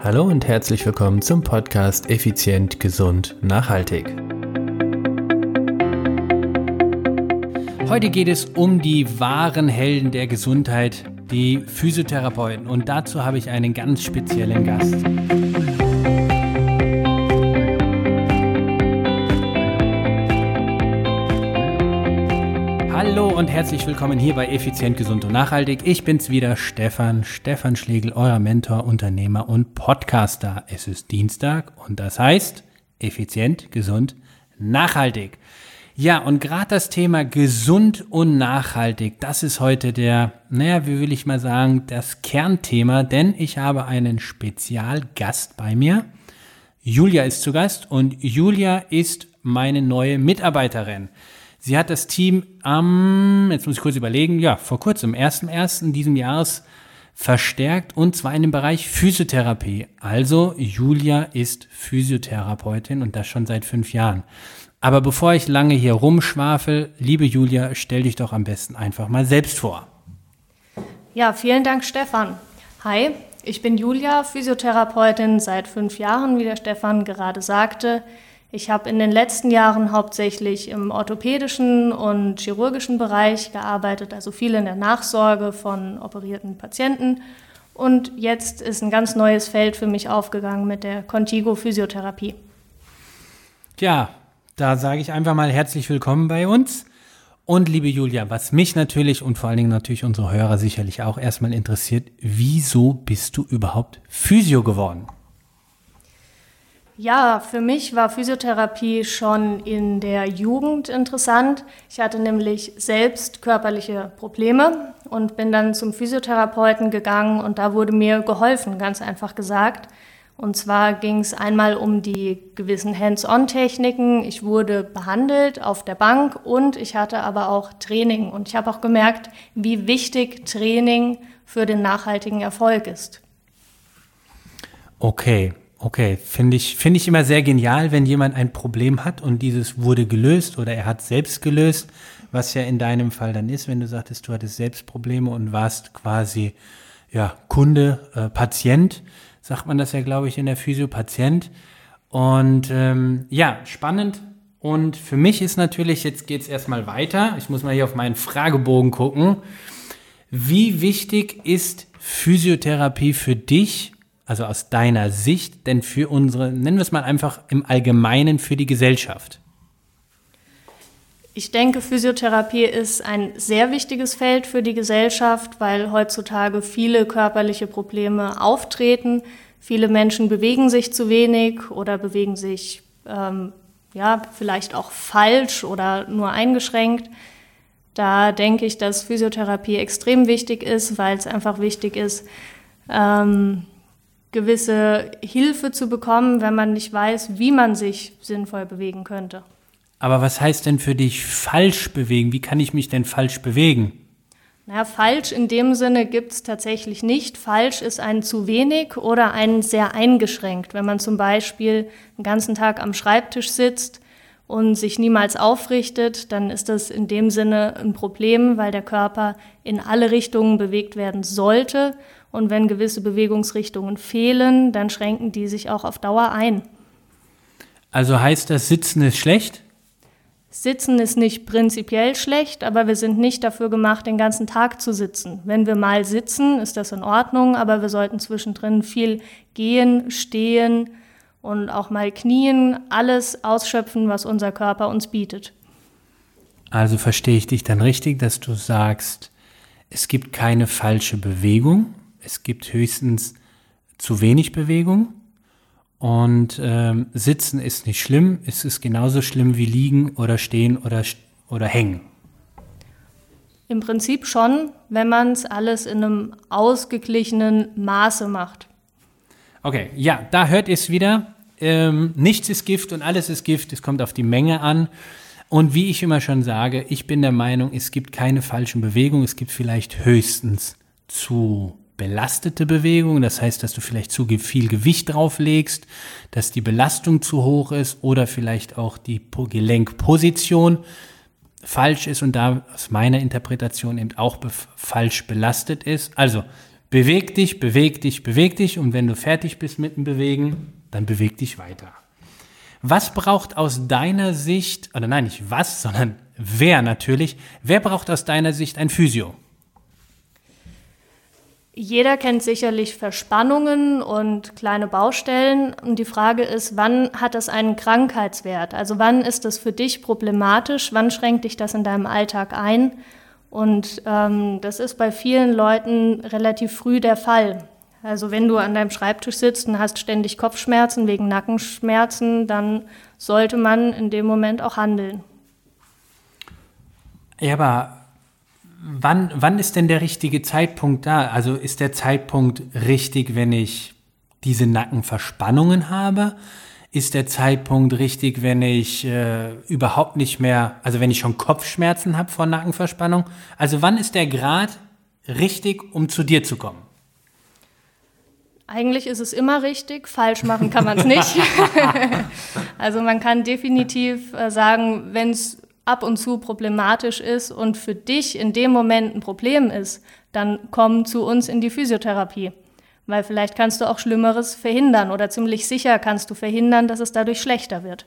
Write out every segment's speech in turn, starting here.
Hallo und herzlich willkommen zum Podcast Effizient, Gesund, Nachhaltig. Heute geht es um die wahren Helden der Gesundheit, die Physiotherapeuten. Und dazu habe ich einen ganz speziellen Gast. Und herzlich willkommen hier bei Effizient, Gesund und Nachhaltig. Ich bin's wieder, Stefan, Stefan Schlegel, euer Mentor, Unternehmer und Podcaster. Es ist Dienstag und das heißt Effizient, Gesund, Nachhaltig. Ja, und gerade das Thema gesund und nachhaltig, das ist heute der, naja, wie will ich mal sagen, das Kernthema, denn ich habe einen Spezialgast bei mir. Julia ist zu Gast und Julia ist meine neue Mitarbeiterin. Sie hat das Team am, jetzt muss ich kurz überlegen, ja, vor kurzem, 1.1. diesem Jahres verstärkt und zwar in dem Bereich Physiotherapie. Also Julia ist Physiotherapeutin und das schon seit fünf Jahren. Aber bevor ich lange hier rumschwafel, liebe Julia, stell dich doch am besten einfach mal selbst vor. Ja, vielen Dank, Stefan. Hi, ich bin Julia, Physiotherapeutin seit fünf Jahren, wie der Stefan gerade sagte. Ich habe in den letzten Jahren hauptsächlich im orthopädischen und chirurgischen Bereich gearbeitet, also viel in der Nachsorge von operierten Patienten. Und jetzt ist ein ganz neues Feld für mich aufgegangen mit der Contigo Physiotherapie. Ja, da sage ich einfach mal herzlich willkommen bei uns. Und liebe Julia, was mich natürlich und vor allen Dingen natürlich unsere Hörer sicherlich auch erstmal interessiert, wieso bist du überhaupt Physio geworden? Ja, für mich war Physiotherapie schon in der Jugend interessant. Ich hatte nämlich selbst körperliche Probleme und bin dann zum Physiotherapeuten gegangen und da wurde mir geholfen, ganz einfach gesagt. Und zwar ging es einmal um die gewissen Hands-on-Techniken. Ich wurde behandelt auf der Bank und ich hatte aber auch Training. Und ich habe auch gemerkt, wie wichtig Training für den nachhaltigen Erfolg ist. Okay, Okay, finde ich, finde ich immer sehr genial, wenn jemand ein Problem hat und dieses wurde gelöst oder er hat selbst gelöst, was ja in deinem Fall dann ist, wenn du sagtest, du hattest selbst Probleme und warst quasi, ja, Kunde, äh, Patient, sagt man das ja, glaube ich, in der Physio, Patient. Und ähm, ja, spannend. Und für mich ist natürlich, jetzt geht es erstmal weiter. Ich muss mal hier auf meinen Fragebogen gucken. Wie wichtig ist Physiotherapie für dich also aus deiner Sicht, denn für unsere, nennen wir es mal einfach im Allgemeinen für die Gesellschaft? Ich denke, Physiotherapie ist ein sehr wichtiges Feld für die Gesellschaft, weil heutzutage viele körperliche Probleme auftreten. Viele Menschen bewegen sich zu wenig oder bewegen sich ähm, ja vielleicht auch falsch oder nur eingeschränkt. Da denke ich, dass Physiotherapie extrem wichtig ist, weil es einfach wichtig ist, ähm, gewisse Hilfe zu bekommen, wenn man nicht weiß, wie man sich sinnvoll bewegen könnte. Aber was heißt denn für dich falsch bewegen? Wie kann ich mich denn falsch bewegen? Naja, falsch in dem Sinne gibt es tatsächlich nicht. Falsch ist ein zu wenig oder ein sehr eingeschränkt. Wenn man zum Beispiel den ganzen Tag am Schreibtisch sitzt und sich niemals aufrichtet, dann ist das in dem Sinne ein Problem, weil der Körper in alle Richtungen bewegt werden sollte und wenn gewisse Bewegungsrichtungen fehlen, dann schränken die sich auch auf Dauer ein. Also heißt das, Sitzen ist schlecht? Sitzen ist nicht prinzipiell schlecht, aber wir sind nicht dafür gemacht, den ganzen Tag zu sitzen. Wenn wir mal sitzen, ist das in Ordnung, aber wir sollten zwischendrin viel gehen, stehen und auch mal knien, alles ausschöpfen, was unser Körper uns bietet. Also verstehe ich dich dann richtig, dass du sagst, es gibt keine falsche Bewegung, es gibt höchstens zu wenig Bewegung und ähm, Sitzen ist nicht schlimm. Es ist genauso schlimm wie Liegen oder Stehen oder, oder Hängen. Im Prinzip schon, wenn man es alles in einem ausgeglichenen Maße macht. Okay, ja, da hört ihr es wieder. Ähm, nichts ist Gift und alles ist Gift. Es kommt auf die Menge an. Und wie ich immer schon sage, ich bin der Meinung, es gibt keine falschen Bewegungen. Es gibt vielleicht höchstens zu belastete Bewegung, das heißt, dass du vielleicht zu viel Gewicht drauflegst, dass die Belastung zu hoch ist oder vielleicht auch die Gelenkposition falsch ist und da aus meiner Interpretation eben auch be falsch belastet ist. Also beweg dich, beweg dich, beweg dich und wenn du fertig bist mit dem Bewegen, dann beweg dich weiter. Was braucht aus deiner Sicht, oder nein, nicht was, sondern wer natürlich, wer braucht aus deiner Sicht ein Physio? Jeder kennt sicherlich Verspannungen und kleine Baustellen. Und die Frage ist, wann hat das einen Krankheitswert? Also wann ist das für dich problematisch? Wann schränkt dich das in deinem Alltag ein? Und ähm, das ist bei vielen Leuten relativ früh der Fall. Also wenn du an deinem Schreibtisch sitzt und hast ständig Kopfschmerzen wegen Nackenschmerzen, dann sollte man in dem Moment auch handeln. Ja, aber wann, wann ist denn der richtige Zeitpunkt da? Also ist der Zeitpunkt richtig, wenn ich diese Nackenverspannungen habe? Ist der Zeitpunkt richtig, wenn ich äh, überhaupt nicht mehr, also wenn ich schon Kopfschmerzen habe vor Nackenverspannung? Also wann ist der Grad richtig, um zu dir zu kommen? Eigentlich ist es immer richtig, falsch machen kann man es nicht. also man kann definitiv äh, sagen, wenn es ab und zu problematisch ist und für dich in dem Moment ein Problem ist, dann komm zu uns in die Physiotherapie. Weil vielleicht kannst du auch Schlimmeres verhindern oder ziemlich sicher kannst du verhindern, dass es dadurch schlechter wird.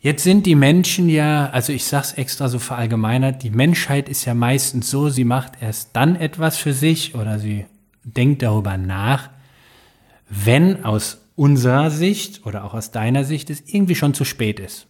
Jetzt sind die Menschen ja, also ich sag's extra so verallgemeinert, die Menschheit ist ja meistens so, sie macht erst dann etwas für sich oder sie denkt darüber nach, wenn aus unserer Sicht oder auch aus deiner Sicht es irgendwie schon zu spät ist.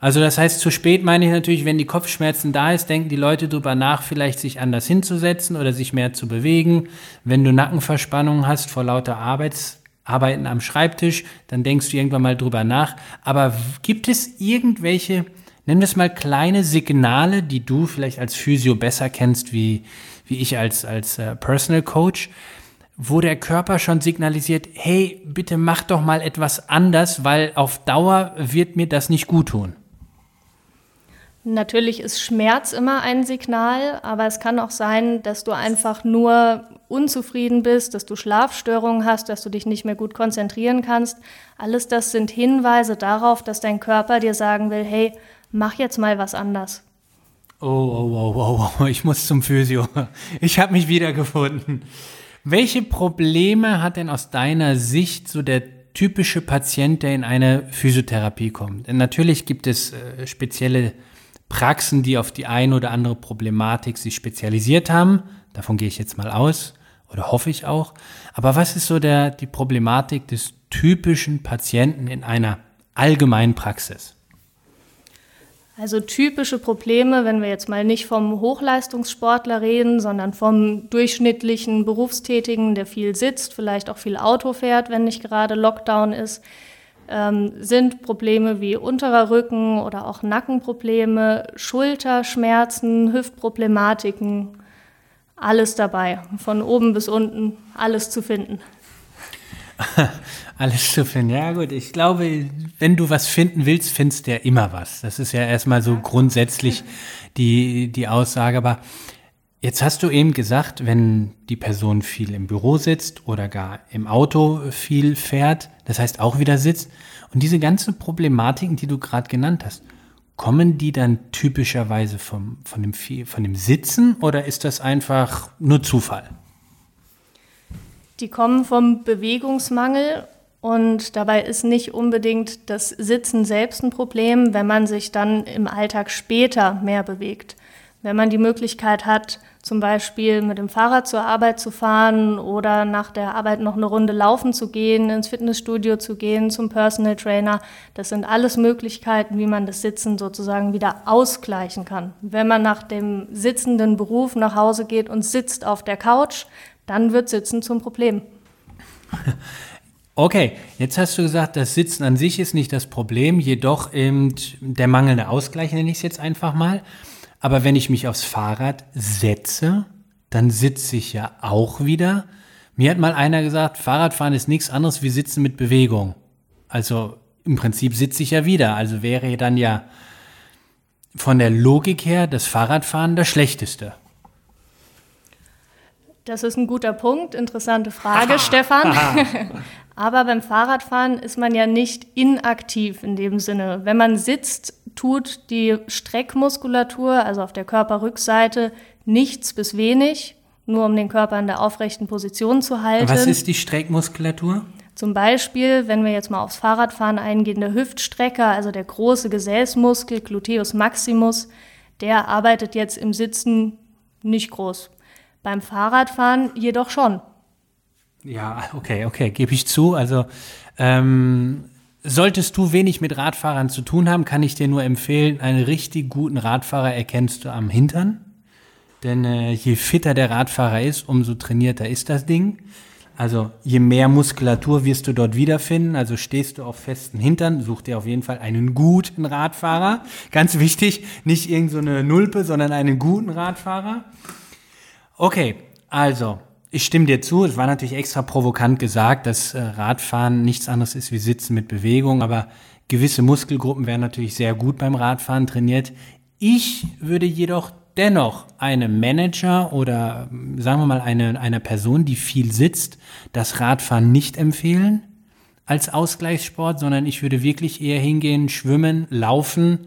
Also das heißt, zu spät meine ich natürlich, wenn die Kopfschmerzen da ist, denken die Leute drüber nach, vielleicht sich anders hinzusetzen oder sich mehr zu bewegen. Wenn du Nackenverspannungen hast vor lauter Arbeits, Arbeiten am Schreibtisch, dann denkst du irgendwann mal drüber nach. Aber gibt es irgendwelche, wir es mal kleine Signale, die du vielleicht als Physio besser kennst, wie, wie ich als, als äh, Personal Coach, wo der Körper schon signalisiert, hey, bitte mach doch mal etwas anders, weil auf Dauer wird mir das nicht gut tun. Natürlich ist Schmerz immer ein Signal, aber es kann auch sein, dass du einfach nur unzufrieden bist, dass du Schlafstörungen hast, dass du dich nicht mehr gut konzentrieren kannst. Alles das sind Hinweise darauf, dass dein Körper dir sagen will, hey, mach jetzt mal was anders. Oh, oh, oh, oh, oh. ich muss zum Physio. Ich habe mich wiedergefunden. Welche Probleme hat denn aus deiner Sicht so der typische Patient, der in eine Physiotherapie kommt? Denn natürlich gibt es äh, spezielle Praxen, die auf die eine oder andere Problematik sich spezialisiert haben. Davon gehe ich jetzt mal aus oder hoffe ich auch. Aber was ist so der, die Problematik des typischen Patienten in einer allgemeinen Praxis? Also typische Probleme, wenn wir jetzt mal nicht vom Hochleistungssportler reden, sondern vom durchschnittlichen Berufstätigen, der viel sitzt, vielleicht auch viel Auto fährt, wenn nicht gerade Lockdown ist, ähm, sind Probleme wie unterer Rücken oder auch Nackenprobleme, Schulterschmerzen, Hüftproblematiken, alles dabei, von oben bis unten, alles zu finden. alles zu finden, ja gut. Ich glaube, wenn du was finden willst, findest du ja immer was. Das ist ja erstmal so grundsätzlich die, die Aussage. Aber Jetzt hast du eben gesagt, wenn die Person viel im Büro sitzt oder gar im Auto viel fährt, das heißt auch wieder sitzt, und diese ganzen Problematiken, die du gerade genannt hast, kommen die dann typischerweise vom, von, dem, von dem Sitzen oder ist das einfach nur Zufall? Die kommen vom Bewegungsmangel und dabei ist nicht unbedingt das Sitzen selbst ein Problem, wenn man sich dann im Alltag später mehr bewegt. Wenn man die Möglichkeit hat, zum Beispiel mit dem Fahrrad zur Arbeit zu fahren oder nach der Arbeit noch eine Runde laufen zu gehen, ins Fitnessstudio zu gehen, zum Personal Trainer, das sind alles Möglichkeiten, wie man das Sitzen sozusagen wieder ausgleichen kann. Wenn man nach dem sitzenden Beruf nach Hause geht und sitzt auf der Couch, dann wird Sitzen zum Problem. Okay, jetzt hast du gesagt, das Sitzen an sich ist nicht das Problem, jedoch eben der mangelnde Ausgleich, nenne ich es jetzt einfach mal. Aber wenn ich mich aufs Fahrrad setze, dann sitze ich ja auch wieder. Mir hat mal einer gesagt, Fahrradfahren ist nichts anderes wie Sitzen mit Bewegung. Also im Prinzip sitze ich ja wieder. Also wäre dann ja von der Logik her das Fahrradfahren das Schlechteste. Das ist ein guter Punkt, interessante Frage, Aha. Stefan. Aber beim Fahrradfahren ist man ja nicht inaktiv in dem Sinne. Wenn man sitzt, tut die Streckmuskulatur, also auf der Körperrückseite, nichts bis wenig. nur um den Körper in der aufrechten Position zu halten. Was ist die Streckmuskulatur? Zum Beispiel, wenn wir jetzt mal aufs Fahrradfahren eingehen, der Hüftstrecker, also der große Gesäßmuskel, Gluteus maximus, der arbeitet jetzt im Sitzen nicht groß. Beim Fahrradfahren jedoch schon. Ja, okay, okay, gebe ich zu. Also ähm, solltest du wenig mit Radfahrern zu tun haben, kann ich dir nur empfehlen, einen richtig guten Radfahrer erkennst du am Hintern. Denn äh, je fitter der Radfahrer ist, umso trainierter ist das Ding. Also je mehr Muskulatur wirst du dort wiederfinden. Also stehst du auf festen Hintern, such dir auf jeden Fall einen guten Radfahrer. Ganz wichtig, nicht irgendeine so Nulpe, sondern einen guten Radfahrer. Okay, also ich stimme dir zu. Es war natürlich extra provokant gesagt, dass äh, Radfahren nichts anderes ist wie Sitzen mit Bewegung, aber gewisse Muskelgruppen werden natürlich sehr gut beim Radfahren trainiert. Ich würde jedoch dennoch einem Manager oder sagen wir mal eine, einer Person, die viel sitzt, das Radfahren nicht empfehlen als Ausgleichssport, sondern ich würde wirklich eher hingehen, schwimmen, laufen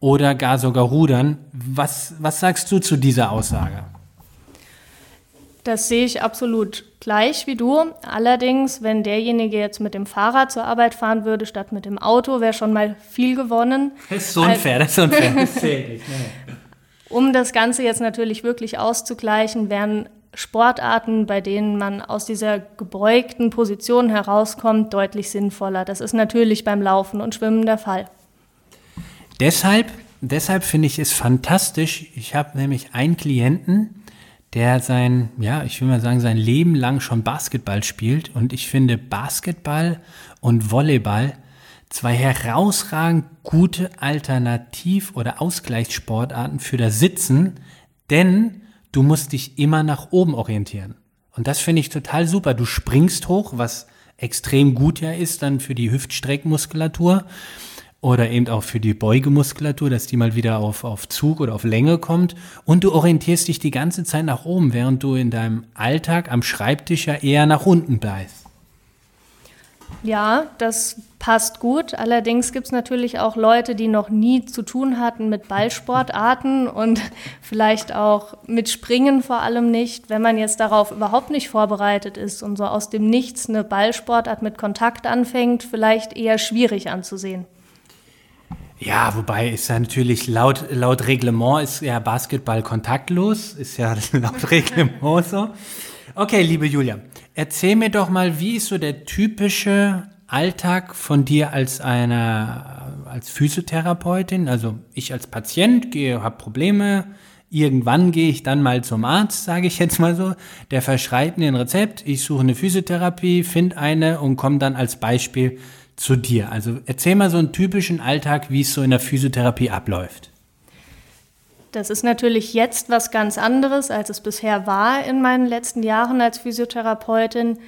oder gar sogar rudern. Was, was sagst du zu dieser Aussage? Das sehe ich absolut gleich wie du. Allerdings, wenn derjenige jetzt mit dem Fahrrad zur Arbeit fahren würde, statt mit dem Auto, wäre schon mal viel gewonnen. Das ist so unfair, das ist unfair. Das nicht. Nee. Um das Ganze jetzt natürlich wirklich auszugleichen, wären Sportarten, bei denen man aus dieser gebeugten Position herauskommt, deutlich sinnvoller. Das ist natürlich beim Laufen und Schwimmen der Fall. Deshalb, deshalb finde ich es fantastisch. Ich habe nämlich einen Klienten, der sein, ja, ich will mal sagen, sein Leben lang schon Basketball spielt. Und ich finde Basketball und Volleyball zwei herausragend gute Alternativ- oder Ausgleichssportarten für das Sitzen, denn du musst dich immer nach oben orientieren. Und das finde ich total super. Du springst hoch, was extrem gut ja ist dann für die Hüftstreckmuskulatur oder eben auch für die Beugemuskulatur, dass die mal wieder auf, auf Zug oder auf Länge kommt. Und du orientierst dich die ganze Zeit nach oben, während du in deinem Alltag am Schreibtisch ja eher nach unten bleibst. Ja, das passt gut. Allerdings gibt es natürlich auch Leute, die noch nie zu tun hatten mit Ballsportarten und vielleicht auch mit Springen vor allem nicht. Wenn man jetzt darauf überhaupt nicht vorbereitet ist und so aus dem Nichts eine Ballsportart mit Kontakt anfängt, vielleicht eher schwierig anzusehen. Ja, wobei ist ja natürlich laut, laut Reglement ist ja Basketball kontaktlos, ist ja laut Reglement so. Okay, liebe Julia, erzähl mir doch mal, wie ist so der typische Alltag von dir als einer, als Physiotherapeutin? Also ich als Patient gehe, habe Probleme, irgendwann gehe ich dann mal zum Arzt, sage ich jetzt mal so, der verschreibt mir ein Rezept, ich suche eine Physiotherapie, finde eine und komme dann als Beispiel zu dir. Also erzähl mal so einen typischen Alltag, wie es so in der Physiotherapie abläuft. Das ist natürlich jetzt was ganz anderes, als es bisher war in meinen letzten Jahren als Physiotherapeutin.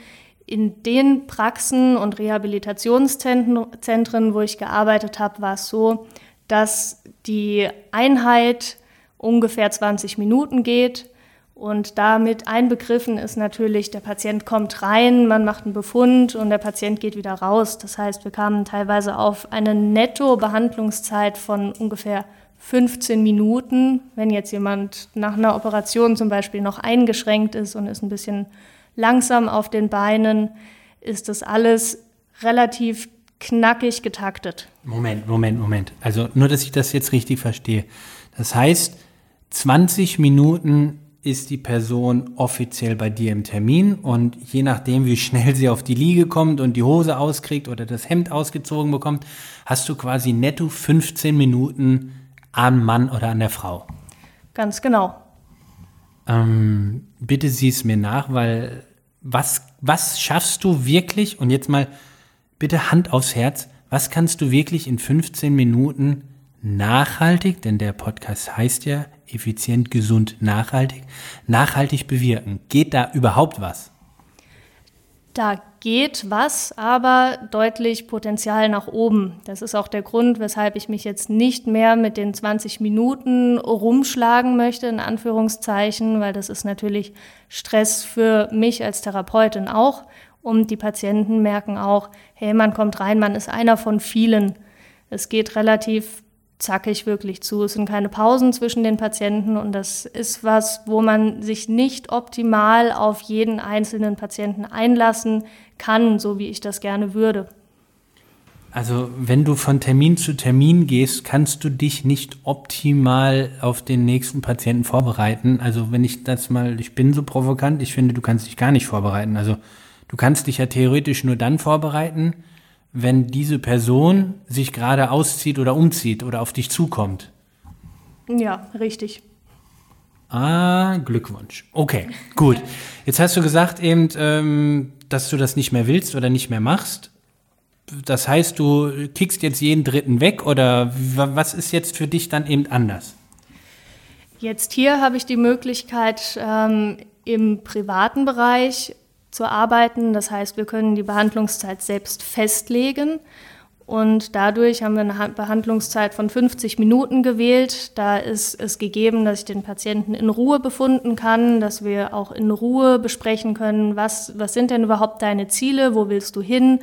In den Praxen und Rehabilitationszentren, wo ich gearbeitet habe, war es so, dass die Einheit ungefähr 20 Minuten geht. Und damit einbegriffen ist natürlich, der Patient kommt rein, man macht einen Befund und der Patient geht wieder raus. Das heißt, wir kamen teilweise auf eine Netto-Behandlungszeit von ungefähr 15 Minuten. Wenn jetzt jemand nach einer Operation zum Beispiel noch eingeschränkt ist und ist ein bisschen langsam auf den Beinen, ist das alles relativ knackig getaktet. Moment, Moment, Moment. Also nur, dass ich das jetzt richtig verstehe. Das heißt, 20 Minuten ist die Person offiziell bei dir im Termin und je nachdem, wie schnell sie auf die Liege kommt und die Hose auskriegt oder das Hemd ausgezogen bekommt, hast du quasi netto 15 Minuten am Mann oder an der Frau. Ganz genau. Ähm, bitte sieh es mir nach, weil was, was schaffst du wirklich, und jetzt mal bitte Hand aufs Herz, was kannst du wirklich in 15 Minuten nachhaltig, denn der Podcast heißt ja effizient, gesund, nachhaltig, nachhaltig bewirken? Geht da überhaupt was? Da geht was, aber deutlich Potenzial nach oben. Das ist auch der Grund, weshalb ich mich jetzt nicht mehr mit den 20 Minuten rumschlagen möchte, in Anführungszeichen, weil das ist natürlich Stress für mich als Therapeutin auch. Und die Patienten merken auch, hey, man kommt rein, man ist einer von vielen. Es geht relativ zackig wirklich zu. Es sind keine Pausen zwischen den Patienten und das ist was, wo man sich nicht optimal auf jeden einzelnen Patienten einlassen kann, so wie ich das gerne würde. Also wenn du von Termin zu Termin gehst, kannst du dich nicht optimal auf den nächsten Patienten vorbereiten. Also wenn ich das mal, ich bin so provokant, ich finde, du kannst dich gar nicht vorbereiten. Also du kannst dich ja theoretisch nur dann vorbereiten, wenn diese Person sich gerade auszieht oder umzieht oder auf dich zukommt. Ja, richtig. Ah, Glückwunsch. Okay, gut. Jetzt hast du gesagt eben, ähm, dass du das nicht mehr willst oder nicht mehr machst. Das heißt, du kickst jetzt jeden Dritten weg oder was ist jetzt für dich dann eben anders? Jetzt hier habe ich die Möglichkeit, ähm, im privaten Bereich zu arbeiten. Das heißt, wir können die Behandlungszeit selbst festlegen. Und dadurch haben wir eine Behandlungszeit von 50 Minuten gewählt. Da ist es gegeben, dass ich den Patienten in Ruhe befunden kann, dass wir auch in Ruhe besprechen können, was, was sind denn überhaupt deine Ziele, wo willst du hin.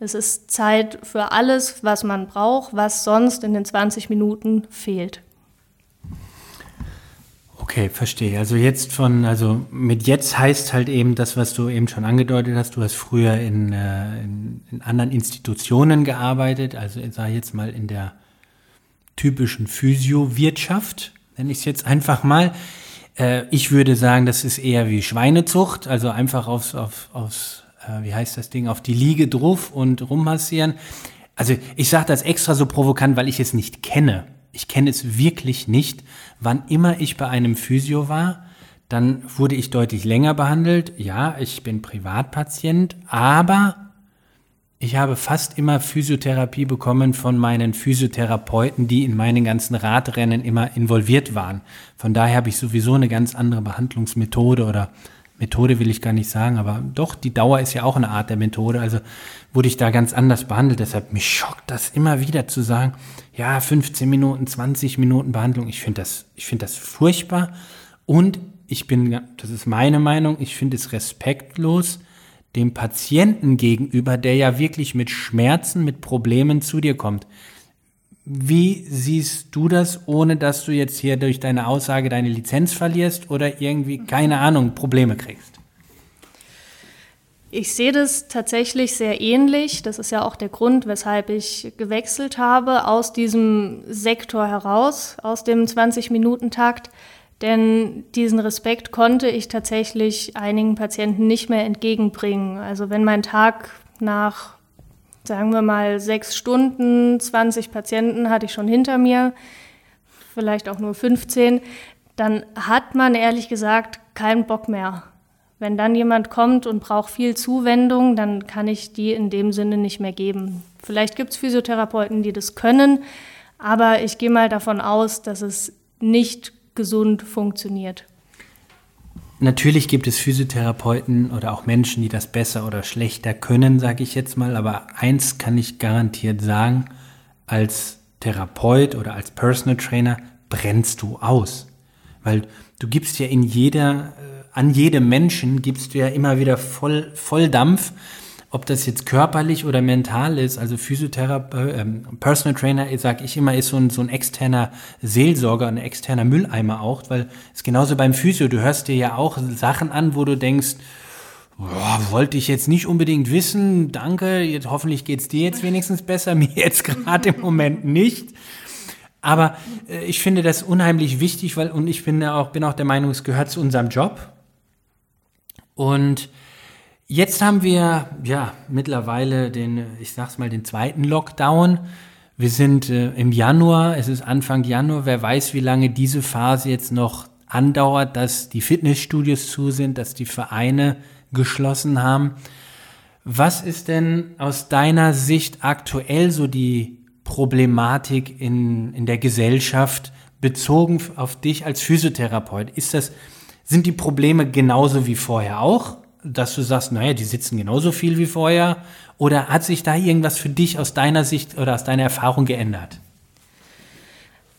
Es ist Zeit für alles, was man braucht, was sonst in den 20 Minuten fehlt. Okay, verstehe. Also jetzt von, also mit jetzt heißt halt eben das, was du eben schon angedeutet hast. Du hast früher in, äh, in, in anderen Institutionen gearbeitet, also ich sage jetzt mal in der typischen Physiowirtschaft, nenne ich es jetzt einfach mal. Äh, ich würde sagen, das ist eher wie Schweinezucht, also einfach aufs, auf, aufs äh, wie heißt das Ding, auf die Liege drauf und rummassieren. Also ich sage das extra so provokant, weil ich es nicht kenne ich kenne es wirklich nicht. Wann immer ich bei einem Physio war, dann wurde ich deutlich länger behandelt. Ja, ich bin Privatpatient, aber ich habe fast immer Physiotherapie bekommen von meinen Physiotherapeuten, die in meinen ganzen Radrennen immer involviert waren. Von daher habe ich sowieso eine ganz andere Behandlungsmethode oder Methode will ich gar nicht sagen, aber doch, die Dauer ist ja auch eine Art der Methode. Also wurde ich da ganz anders behandelt. Deshalb mich schockt das immer wieder zu sagen, ja, 15 Minuten, 20 Minuten Behandlung. Ich finde das, ich finde das furchtbar. Und ich bin, das ist meine Meinung, ich finde es respektlos dem Patienten gegenüber, der ja wirklich mit Schmerzen, mit Problemen zu dir kommt. Wie siehst du das, ohne dass du jetzt hier durch deine Aussage deine Lizenz verlierst oder irgendwie, keine Ahnung, Probleme kriegst? Ich sehe das tatsächlich sehr ähnlich. Das ist ja auch der Grund, weshalb ich gewechselt habe aus diesem Sektor heraus, aus dem 20-Minuten-Takt. Denn diesen Respekt konnte ich tatsächlich einigen Patienten nicht mehr entgegenbringen. Also wenn mein Tag nach, sagen wir mal, sechs Stunden, 20 Patienten hatte ich schon hinter mir, vielleicht auch nur 15, dann hat man ehrlich gesagt keinen Bock mehr wenn dann jemand kommt und braucht viel Zuwendung, dann kann ich die in dem Sinne nicht mehr geben. Vielleicht gibt es Physiotherapeuten, die das können, aber ich gehe mal davon aus, dass es nicht gesund funktioniert. Natürlich gibt es Physiotherapeuten oder auch Menschen, die das besser oder schlechter können, sage ich jetzt mal. Aber eins kann ich garantiert sagen, als Therapeut oder als Personal Trainer brennst du aus. Weil du gibst ja in jeder äh, an jedem Menschen gibst du ja immer wieder voll, voll Dampf, ob das jetzt körperlich oder mental ist. Also Physiotherapeut, äh, Personal Trainer, sag ich immer, ist so ein, so ein externer Seelsorger, ein externer Mülleimer auch, weil es genauso beim Physio, du hörst dir ja auch Sachen an, wo du denkst, Boah, wollte ich jetzt nicht unbedingt wissen. Danke. Jetzt, hoffentlich geht's dir jetzt wenigstens besser. Mir jetzt gerade im Moment nicht. Aber äh, ich finde das unheimlich wichtig, weil und ich bin auch bin auch der Meinung, es gehört zu unserem Job. Und jetzt haben wir ja mittlerweile den, ich sag's mal, den zweiten Lockdown. Wir sind äh, im Januar, es ist Anfang Januar, wer weiß, wie lange diese Phase jetzt noch andauert, dass die Fitnessstudios zu sind, dass die Vereine geschlossen haben. Was ist denn aus deiner Sicht aktuell so die Problematik in, in der Gesellschaft bezogen auf dich als Physiotherapeut? Ist das sind die Probleme genauso wie vorher auch? Dass du sagst, naja, die sitzen genauso viel wie vorher? Oder hat sich da irgendwas für dich aus deiner Sicht oder aus deiner Erfahrung geändert?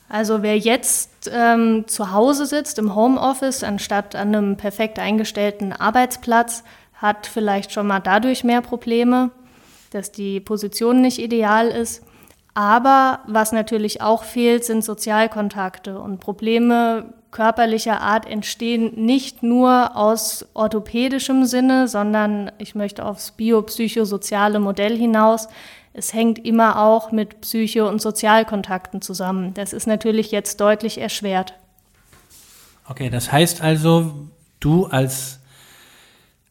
Also wer jetzt ähm, zu Hause sitzt im Homeoffice anstatt an einem perfekt eingestellten Arbeitsplatz, hat vielleicht schon mal dadurch mehr Probleme, dass die Position nicht ideal ist. Aber was natürlich auch fehlt, sind Sozialkontakte und Probleme körperlicher Art entstehen nicht nur aus orthopädischem Sinne, sondern ich möchte aufs biopsychosoziale Modell hinaus. Es hängt immer auch mit Psycho- und Sozialkontakten zusammen. Das ist natürlich jetzt deutlich erschwert. Okay, das heißt also, du als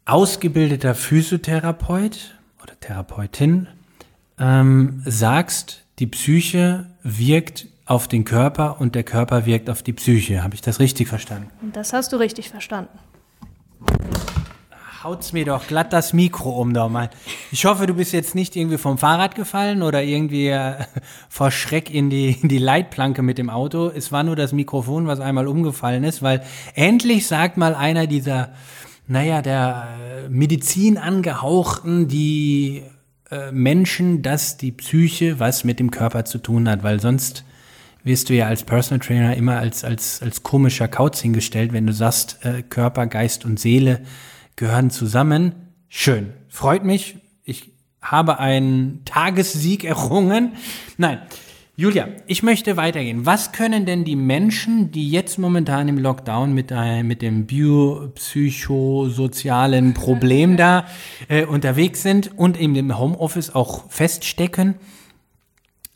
ausgebildeter Physiotherapeut oder Therapeutin ähm, sagst, die Psyche wirkt auf den Körper und der Körper wirkt auf die Psyche. Habe ich das richtig verstanden? Das hast du richtig verstanden. Haut's mir doch glatt das Mikro um, doch mal. Ich hoffe, du bist jetzt nicht irgendwie vom Fahrrad gefallen oder irgendwie äh, vor Schreck in die, in die Leitplanke mit dem Auto. Es war nur das Mikrofon, was einmal umgefallen ist, weil endlich sagt mal einer dieser, naja, der äh, Medizin angehauchten, die äh, Menschen, dass die Psyche was mit dem Körper zu tun hat, weil sonst wirst du ja als Personal Trainer immer als, als, als komischer Kauz hingestellt, wenn du sagst, äh, Körper, Geist und Seele gehören zusammen. Schön. Freut mich. Ich habe einen Tagessieg errungen. Nein. Julia, ich möchte weitergehen. Was können denn die Menschen, die jetzt momentan im Lockdown mit, äh, mit dem biopsychosozialen Problem da äh, unterwegs sind und in dem Homeoffice auch feststecken,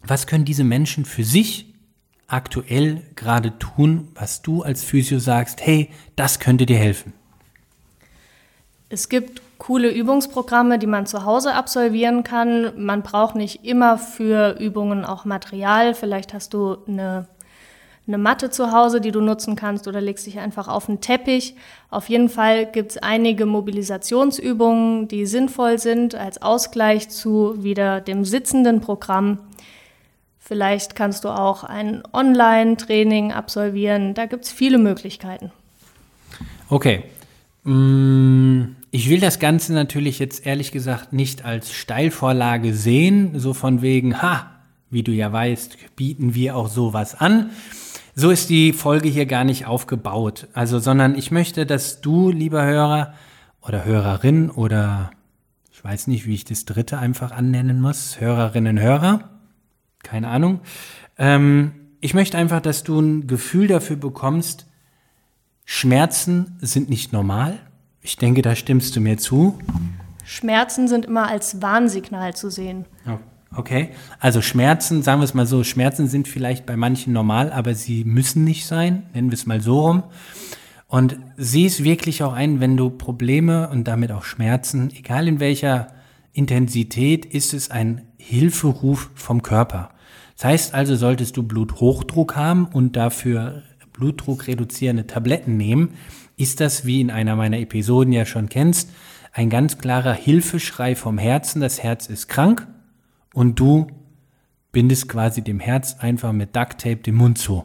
was können diese Menschen für sich aktuell gerade tun, was du als Physio sagst, hey, das könnte dir helfen? Es gibt coole Übungsprogramme, die man zu Hause absolvieren kann. Man braucht nicht immer für Übungen auch Material. Vielleicht hast du eine, eine Matte zu Hause, die du nutzen kannst oder legst dich einfach auf einen Teppich. Auf jeden Fall gibt es einige Mobilisationsübungen, die sinnvoll sind als Ausgleich zu wieder dem sitzenden Programm. Vielleicht kannst du auch ein Online-Training absolvieren. Da gibt es viele Möglichkeiten. Okay. Mm, ich will das Ganze natürlich jetzt ehrlich gesagt nicht als Steilvorlage sehen, so von wegen, ha, wie du ja weißt, bieten wir auch sowas an. So ist die Folge hier gar nicht aufgebaut. Also, sondern ich möchte, dass du, lieber Hörer oder Hörerin oder ich weiß nicht, wie ich das dritte einfach annennen muss, Hörerinnen, Hörer, keine Ahnung. Ähm, ich möchte einfach, dass du ein Gefühl dafür bekommst, Schmerzen sind nicht normal. Ich denke, da stimmst du mir zu. Schmerzen sind immer als Warnsignal zu sehen. Okay, also Schmerzen, sagen wir es mal so, Schmerzen sind vielleicht bei manchen normal, aber sie müssen nicht sein, nennen wir es mal so rum. Und sieh es wirklich auch ein, wenn du Probleme und damit auch Schmerzen, egal in welcher Intensität, ist es ein Hilferuf vom Körper. Das heißt also, solltest du Bluthochdruck haben und dafür Blutdruck reduzierende Tabletten nehmen, ist das, wie in einer meiner Episoden ja schon kennst, ein ganz klarer Hilfeschrei vom Herzen. Das Herz ist krank und du bindest quasi dem Herz einfach mit Duct Tape den Mund zu.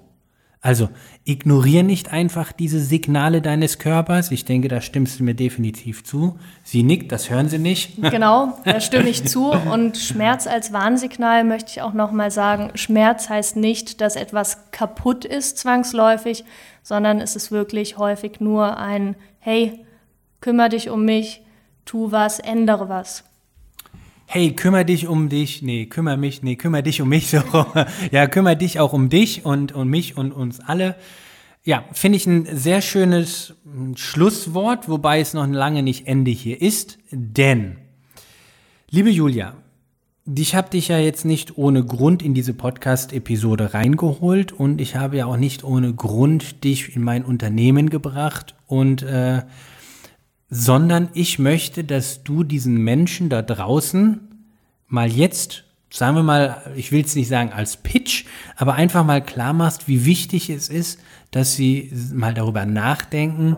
Also ignoriere nicht einfach diese Signale deines Körpers. Ich denke, da stimmst du mir definitiv zu. Sie nickt, das hören Sie nicht. Genau, da stimme ich zu. Und Schmerz als Warnsignal möchte ich auch nochmal sagen. Schmerz heißt nicht, dass etwas kaputt ist zwangsläufig, sondern es ist wirklich häufig nur ein Hey, kümmere dich um mich, tu was, ändere was hey, kümmere dich um dich, nee, kümmere mich, nee, kümmere dich um mich, so, ja, kümmere dich auch um dich und, und mich und uns alle. Ja, finde ich ein sehr schönes Schlusswort, wobei es noch lange nicht Ende hier ist, denn, liebe Julia, ich habe dich ja jetzt nicht ohne Grund in diese Podcast-Episode reingeholt und ich habe ja auch nicht ohne Grund dich in mein Unternehmen gebracht und äh, sondern ich möchte, dass du diesen Menschen da draußen mal jetzt, sagen wir mal, ich will es nicht sagen als Pitch, aber einfach mal klar machst, wie wichtig es ist, dass sie mal darüber nachdenken,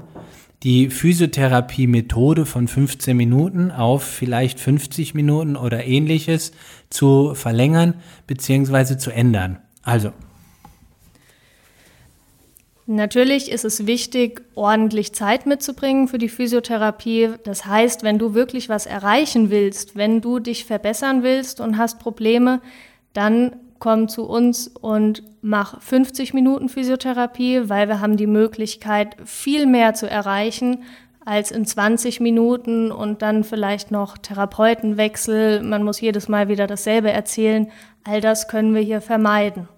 die Physiotherapie-Methode von 15 Minuten auf vielleicht 50 Minuten oder ähnliches zu verlängern bzw. zu ändern. Also, Natürlich ist es wichtig, ordentlich Zeit mitzubringen für die Physiotherapie. Das heißt, wenn du wirklich was erreichen willst, wenn du dich verbessern willst und hast Probleme, dann komm zu uns und mach 50 Minuten Physiotherapie, weil wir haben die Möglichkeit, viel mehr zu erreichen, als in 20 Minuten und dann vielleicht noch Therapeutenwechsel. Man muss jedes Mal wieder dasselbe erzählen. All das können wir hier vermeiden.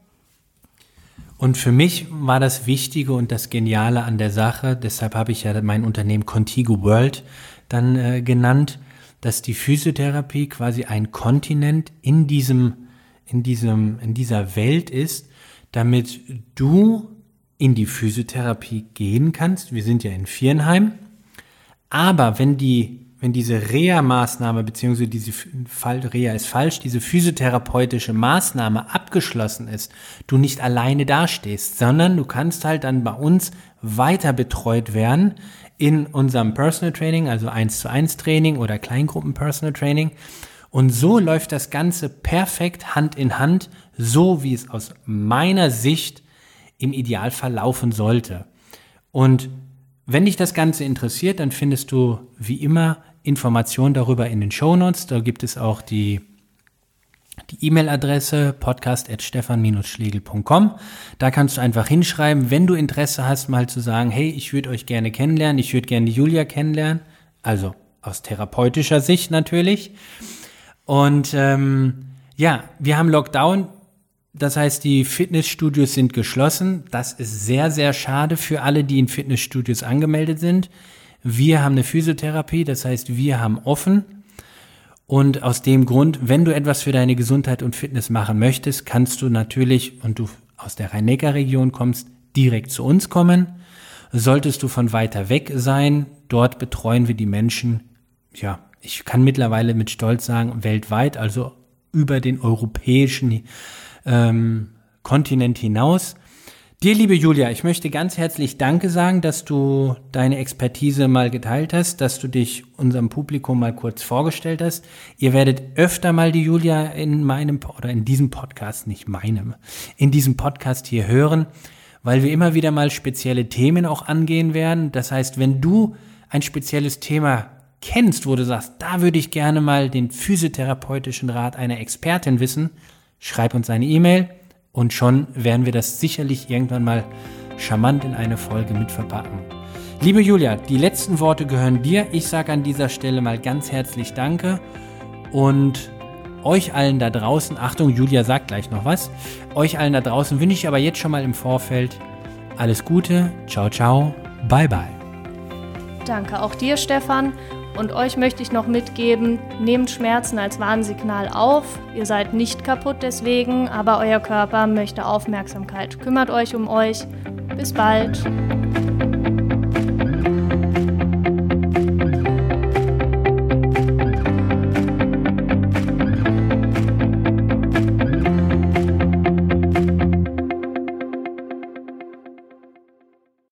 Und für mich war das Wichtige und das Geniale an der Sache, deshalb habe ich ja mein Unternehmen Contigo World dann äh, genannt, dass die Physiotherapie quasi ein Kontinent in diesem, in diesem, in dieser Welt ist, damit du in die Physiotherapie gehen kannst. Wir sind ja in Vierenheim. Aber wenn die wenn diese Reha-Maßnahme, beziehungsweise diese Fall, Reha ist falsch, diese physiotherapeutische Maßnahme abgeschlossen ist, du nicht alleine dastehst, sondern du kannst halt dann bei uns weiter betreut werden in unserem Personal Training, also 1 zu 1 Training oder Kleingruppen Personal Training. Und so läuft das Ganze perfekt Hand in Hand, so wie es aus meiner Sicht im Idealfall laufen sollte. Und wenn dich das Ganze interessiert, dann findest du wie immer Informationen darüber in den Shownotes. Da gibt es auch die die E-Mail-Adresse podcast.stefan-schlegel.com. Da kannst du einfach hinschreiben, wenn du Interesse hast, mal zu sagen, hey, ich würde euch gerne kennenlernen, ich würde gerne Julia kennenlernen. Also aus therapeutischer Sicht natürlich. Und ähm, ja, wir haben Lockdown. Das heißt, die Fitnessstudios sind geschlossen. Das ist sehr, sehr schade für alle, die in Fitnessstudios angemeldet sind. Wir haben eine Physiotherapie, das heißt, wir haben offen. Und aus dem Grund, wenn du etwas für deine Gesundheit und Fitness machen möchtest, kannst du natürlich, und du aus der Rhein-Neckar-Region kommst, direkt zu uns kommen. Solltest du von weiter weg sein, dort betreuen wir die Menschen, ja, ich kann mittlerweile mit Stolz sagen, weltweit, also über den europäischen ähm, Kontinent hinaus. Dir, liebe Julia, ich möchte ganz herzlich Danke sagen, dass du deine Expertise mal geteilt hast, dass du dich unserem Publikum mal kurz vorgestellt hast. Ihr werdet öfter mal die Julia in meinem oder in diesem Podcast, nicht meinem, in diesem Podcast hier hören, weil wir immer wieder mal spezielle Themen auch angehen werden. Das heißt, wenn du ein spezielles Thema kennst, wo du sagst, da würde ich gerne mal den physiotherapeutischen Rat einer Expertin wissen, schreib uns eine E-Mail und schon werden wir das sicherlich irgendwann mal charmant in eine Folge mit verpacken. Liebe Julia, die letzten Worte gehören dir. Ich sage an dieser Stelle mal ganz herzlich Danke und euch allen da draußen, Achtung, Julia sagt gleich noch was, euch allen da draußen wünsche ich aber jetzt schon mal im Vorfeld alles Gute, ciao, ciao, bye, bye. Danke auch dir, Stefan. Und euch möchte ich noch mitgeben, nehmt Schmerzen als Warnsignal auf. Ihr seid nicht kaputt deswegen, aber euer Körper möchte Aufmerksamkeit. Kümmert euch um euch. Bis bald.